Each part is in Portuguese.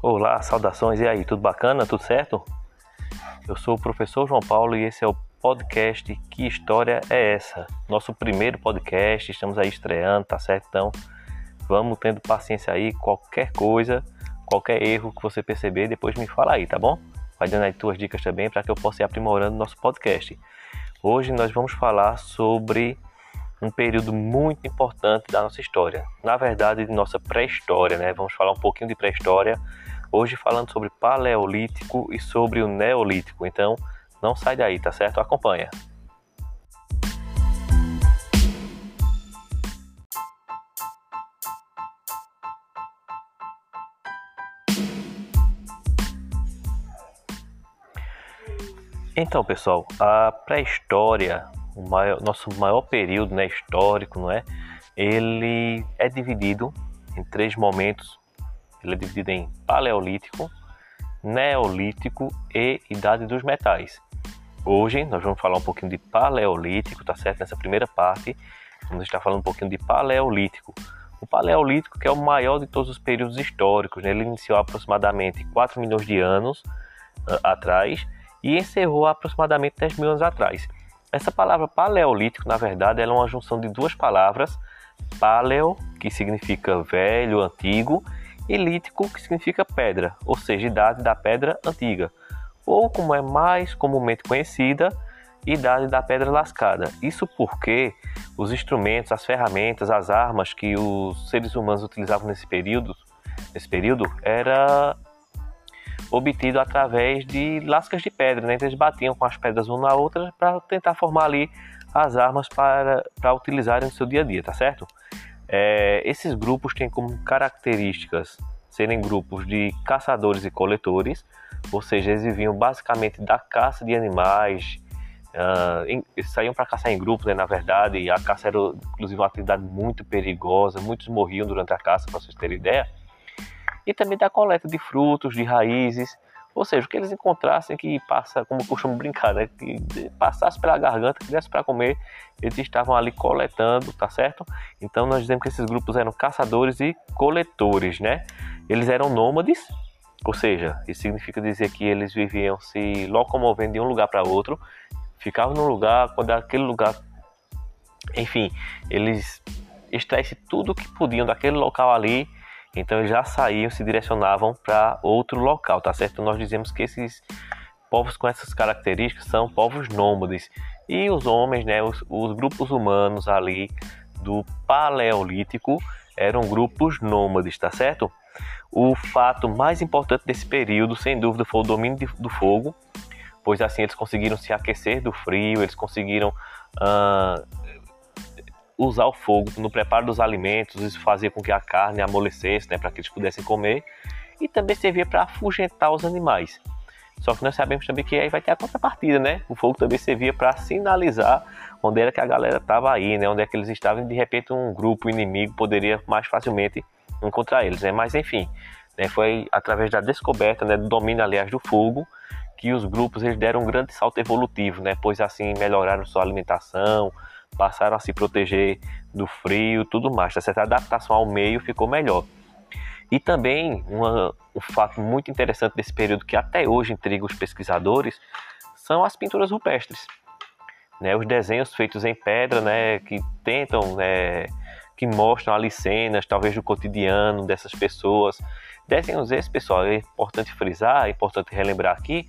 Olá, saudações. E aí, tudo bacana? Tudo certo? Eu sou o professor João Paulo e esse é o podcast Que História é Essa? Nosso primeiro podcast, estamos aí estreando, tá certo? Então, vamos tendo paciência aí, qualquer coisa, qualquer erro que você perceber, depois me fala aí, tá bom? Vai dando aí tuas dicas também para que eu possa ir aprimorando nosso podcast. Hoje nós vamos falar sobre um período muito importante da nossa história. Na verdade, de nossa pré-história, né? Vamos falar um pouquinho de pré-história. Hoje falando sobre paleolítico e sobre o neolítico. Então, não sai daí, tá certo? Acompanha. Então, pessoal, a pré-história o maior, nosso maior período né, histórico, não é? Ele é dividido em três momentos. Ele é dividido em paleolítico, neolítico e idade dos metais. Hoje nós vamos falar um pouquinho de paleolítico, tá certo? Nessa primeira parte, vamos estar falando um pouquinho de paleolítico. O paleolítico que é o maior de todos os períodos históricos, né? ele iniciou aproximadamente 4 milhões de anos uh, atrás e encerrou aproximadamente 10 mil anos atrás. Essa palavra paleolítico, na verdade, é uma junção de duas palavras, paleo, que significa velho, antigo, e lítico, que significa pedra, ou seja, idade da pedra antiga, ou como é mais comumente conhecida, idade da pedra lascada. Isso porque os instrumentos, as ferramentas, as armas que os seres humanos utilizavam nesse período, nesse período era obtido através de lascas de pedra. Né? Então eles batiam com as pedras uma na outra para tentar formar ali as armas para, para utilizarem no seu dia a dia, tá certo? É, esses grupos têm como características serem grupos de caçadores e coletores, ou seja, eles viviam basicamente da caça de animais, uh, em, saíam para caçar em grupos, né, na verdade, e a caça era inclusive uma atividade muito perigosa, muitos morriam durante a caça, para vocês terem ideia e também da coleta de frutos, de raízes, ou seja, o que eles encontrassem que passa, como costumo brincar, né, que passasse pela garganta, que desse para comer, eles estavam ali coletando, tá certo? Então nós dizemos que esses grupos eram caçadores e coletores, né? Eles eram nômades, ou seja, isso significa dizer que eles viviam se locomovendo de um lugar para outro, ficavam num lugar, quando aquele lugar, enfim, eles extraíssem tudo que podiam daquele local ali então já saíam, se direcionavam para outro local, tá certo? Nós dizemos que esses povos com essas características são povos nômades. E os homens, né, os, os grupos humanos ali do Paleolítico eram grupos nômades, tá certo? O fato mais importante desse período, sem dúvida, foi o domínio de, do fogo, pois assim eles conseguiram se aquecer do frio, eles conseguiram uh, usar o fogo no preparo dos alimentos, isso fazia com que a carne amolecesse, né, para que eles pudessem comer, e também servia para afugentar os animais. Só que nós sabemos também que aí vai ter a contrapartida, né? O fogo também servia para sinalizar onde era que a galera estava aí, né? Onde é que eles estavam e de repente um grupo inimigo poderia mais facilmente encontrar eles, né? Mas enfim, né? foi através da descoberta, né? Do domínio, aliás, do fogo, que os grupos eles deram um grande salto evolutivo, né? Pois assim melhoraram sua alimentação, passaram a se proteger do frio, tudo mais. Tá? A adaptação ao meio ficou melhor. E também uma, um fato muito interessante desse período que até hoje intriga os pesquisadores são as pinturas rupestres. Né, os desenhos feitos em pedra, né, que tentam, né, que mostram ali cenas, talvez do cotidiano dessas pessoas. Desenhos esses, pessoal, é importante frisar, é importante relembrar aqui,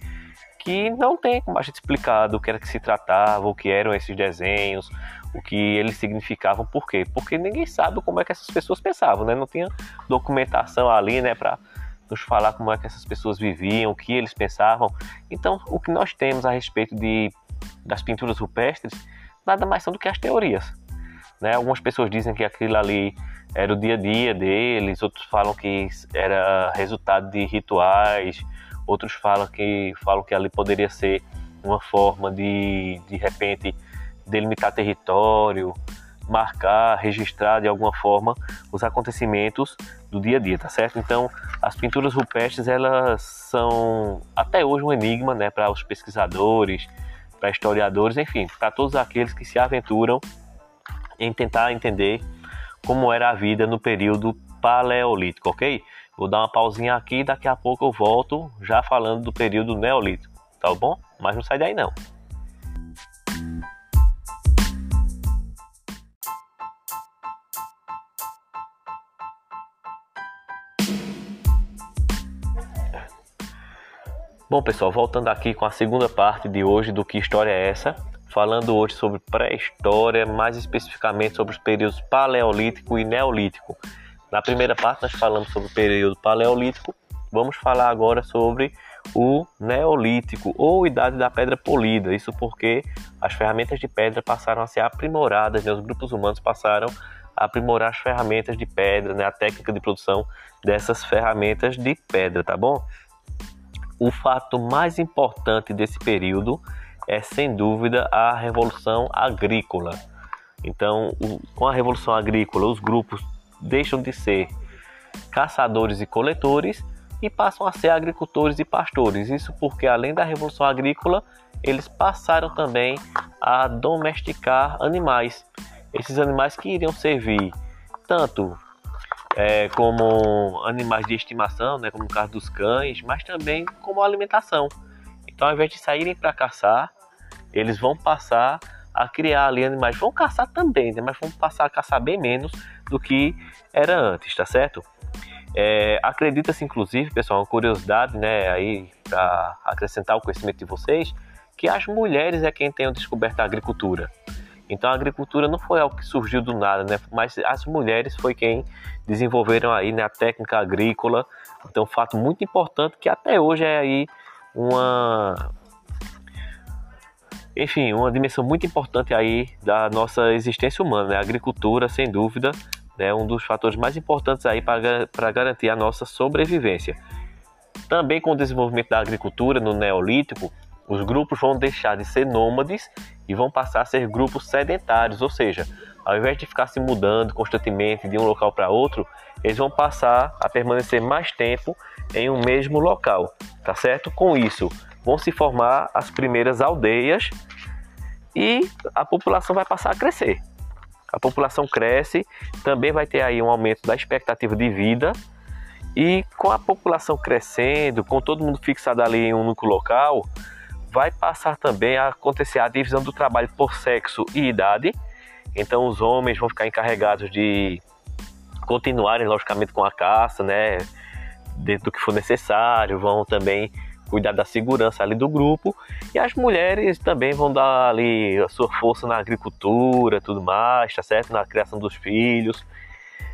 que não tem como a gente explicar do que era que se tratava, o que eram esses desenhos, o que eles significavam, por quê? Porque ninguém sabe como é que essas pessoas pensavam, né? Não tinha documentação ali, né, para nos falar como é que essas pessoas viviam, o que eles pensavam. Então, o que nós temos a respeito de, das pinturas rupestres nada mais são do que as teorias. Né? Algumas pessoas dizem que aquilo ali era o dia a dia deles, outros falam que era resultado de rituais, Outros falam que, falam que ali poderia ser uma forma de, de repente, delimitar território, marcar, registrar de alguma forma os acontecimentos do dia a dia, tá certo? Então, as pinturas rupestres, elas são até hoje um enigma, né, para os pesquisadores, para historiadores, enfim, para todos aqueles que se aventuram em tentar entender como era a vida no período paleolítico, ok? Vou dar uma pausinha aqui, daqui a pouco eu volto já falando do período neolítico, tá bom? Mas não sai daí não. Bom, pessoal, voltando aqui com a segunda parte de hoje do Que História é Essa? Falando hoje sobre pré-história, mais especificamente sobre os períodos Paleolítico e Neolítico. Na primeira parte, nós falamos sobre o período Paleolítico, vamos falar agora sobre o Neolítico ou Idade da Pedra Polida. Isso porque as ferramentas de pedra passaram a ser aprimoradas, né? os grupos humanos passaram a aprimorar as ferramentas de pedra, né? a técnica de produção dessas ferramentas de pedra, tá bom? o fato mais importante desse período é, sem dúvida, a Revolução Agrícola. Então, com a Revolução Agrícola, os grupos deixam de ser caçadores e coletores e passam a ser agricultores e pastores. Isso porque, além da Revolução Agrícola, eles passaram também a domesticar animais. Esses animais que iriam servir tanto é, como animais de estimação, né, como no caso dos cães, mas também como alimentação. Então, ao invés de saírem para caçar, eles vão passar a criar ali animais. Vão caçar também, né, mas vão passar a caçar bem menos do que era antes, tá certo? É, Acredita-se, inclusive, pessoal, uma curiosidade, né, aí para acrescentar o conhecimento de vocês, que as mulheres é quem tenham descoberto a agricultura. Então a agricultura não foi algo que surgiu do nada, né? Mas as mulheres foi quem desenvolveram aí né, a técnica agrícola. Então, um fato muito importante que até hoje é aí uma enfim, uma dimensão muito importante aí da nossa existência humana, né? A agricultura, sem dúvida, é né? um dos fatores mais importantes aí para garantir a nossa sobrevivência. Também com o desenvolvimento da agricultura no Neolítico, os grupos vão deixar de ser nômades e vão passar a ser grupos sedentários, ou seja, ao invés de ficar se mudando constantemente de um local para outro, eles vão passar a permanecer mais tempo em um mesmo local, tá certo? Com isso, vão se formar as primeiras aldeias e a população vai passar a crescer. A população cresce, também vai ter aí um aumento da expectativa de vida e com a população crescendo, com todo mundo fixado ali em um único local, vai passar também a acontecer a divisão do trabalho por sexo e idade. Então os homens vão ficar encarregados de continuarem logicamente com a caça, né, dentro do que for necessário, vão também cuidar da segurança ali do grupo e as mulheres também vão dar ali a sua força na agricultura, tudo mais, tá certo? Na criação dos filhos,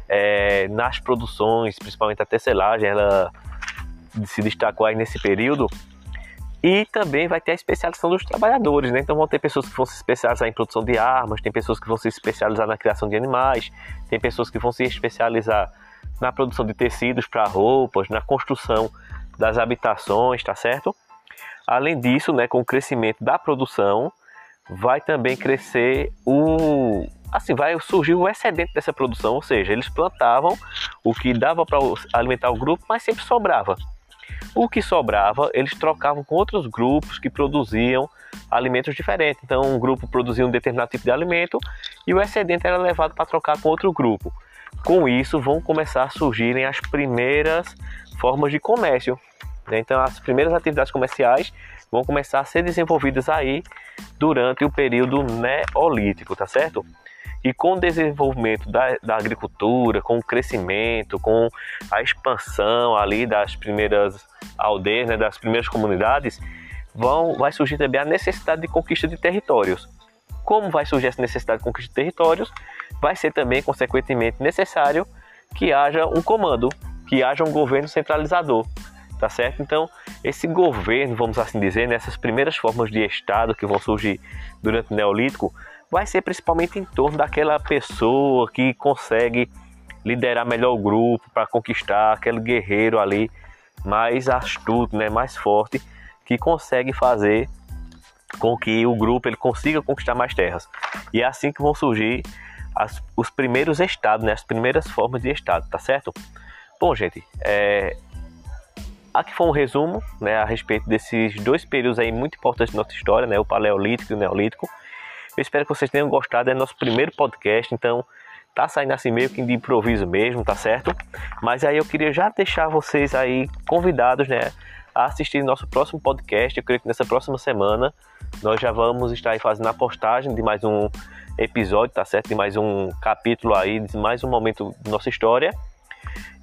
é, nas produções, principalmente a tecelagem, ela se destacou aí nesse período e também vai ter a especialização dos trabalhadores, né? Então vão ter pessoas que vão se especializar em produção de armas, tem pessoas que vão se especializar na criação de animais, tem pessoas que vão se especializar na produção de tecidos para roupas, na construção das habitações, tá certo? Além disso, né, com o crescimento da produção, vai também crescer o assim, vai surgir o excedente dessa produção, ou seja, eles plantavam o que dava para alimentar o grupo, mas sempre sobrava. O que sobrava, eles trocavam com outros grupos que produziam alimentos diferentes. Então, um grupo produzia um determinado tipo de alimento e o excedente era levado para trocar com outro grupo. Com isso, vão começar a surgirem as primeiras formas de comércio. Né? Então, as primeiras atividades comerciais vão começar a ser desenvolvidas aí durante o período neolítico, tá certo? E com o desenvolvimento da, da agricultura, com o crescimento, com a expansão ali das primeiras aldeias, né, das primeiras comunidades, vão, vai surgir também a necessidade de conquista de territórios. Como vai surgir essa necessidade de conquista de territórios, vai ser também, consequentemente, necessário que haja um comando, que haja um governo centralizador, tá certo? Então, esse governo, vamos assim dizer, nessas primeiras formas de Estado que vão surgir durante o Neolítico, vai ser principalmente em torno daquela pessoa que consegue liderar melhor o grupo para conquistar aquele guerreiro ali mais astuto, né, mais forte, que consegue fazer com que o grupo ele consiga conquistar mais terras. E é assim que vão surgir as, os primeiros estados, né, as primeiras formas de estado, tá certo? Bom, gente, é, aqui foi um resumo né, a respeito desses dois períodos aí muito importantes da nossa história, né, o Paleolítico e o Neolítico. Eu espero que vocês tenham gostado, é nosso primeiro podcast, então Tá saindo assim meio que de improviso mesmo, tá certo? Mas aí eu queria já deixar vocês aí convidados, né, a assistir nosso próximo podcast. Eu creio que nessa próxima semana nós já vamos estar aí fazendo a postagem de mais um episódio, tá certo? De mais um capítulo aí, de mais um momento da nossa história.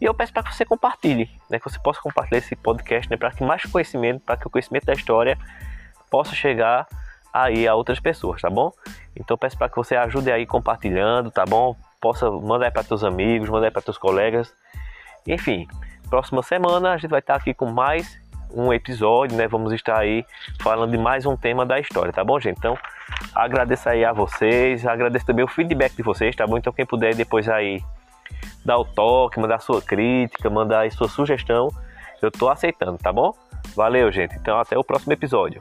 E eu peço para que você compartilhe, né? Que você possa compartilhar esse podcast, né? Para que mais conhecimento, para que o conhecimento da história possa chegar aí a outras pessoas, tá bom? Então peço para que você ajude aí compartilhando, tá bom? Possa mandar para teus amigos, mandar para teus colegas. Enfim, próxima semana a gente vai estar aqui com mais um episódio, né? Vamos estar aí falando de mais um tema da história, tá bom, gente? Então, agradeço aí a vocês, agradeço também o feedback de vocês, tá bom? Então, quem puder depois aí dar o toque, mandar sua crítica, mandar aí sua sugestão, eu tô aceitando, tá bom? Valeu, gente. Então, até o próximo episódio.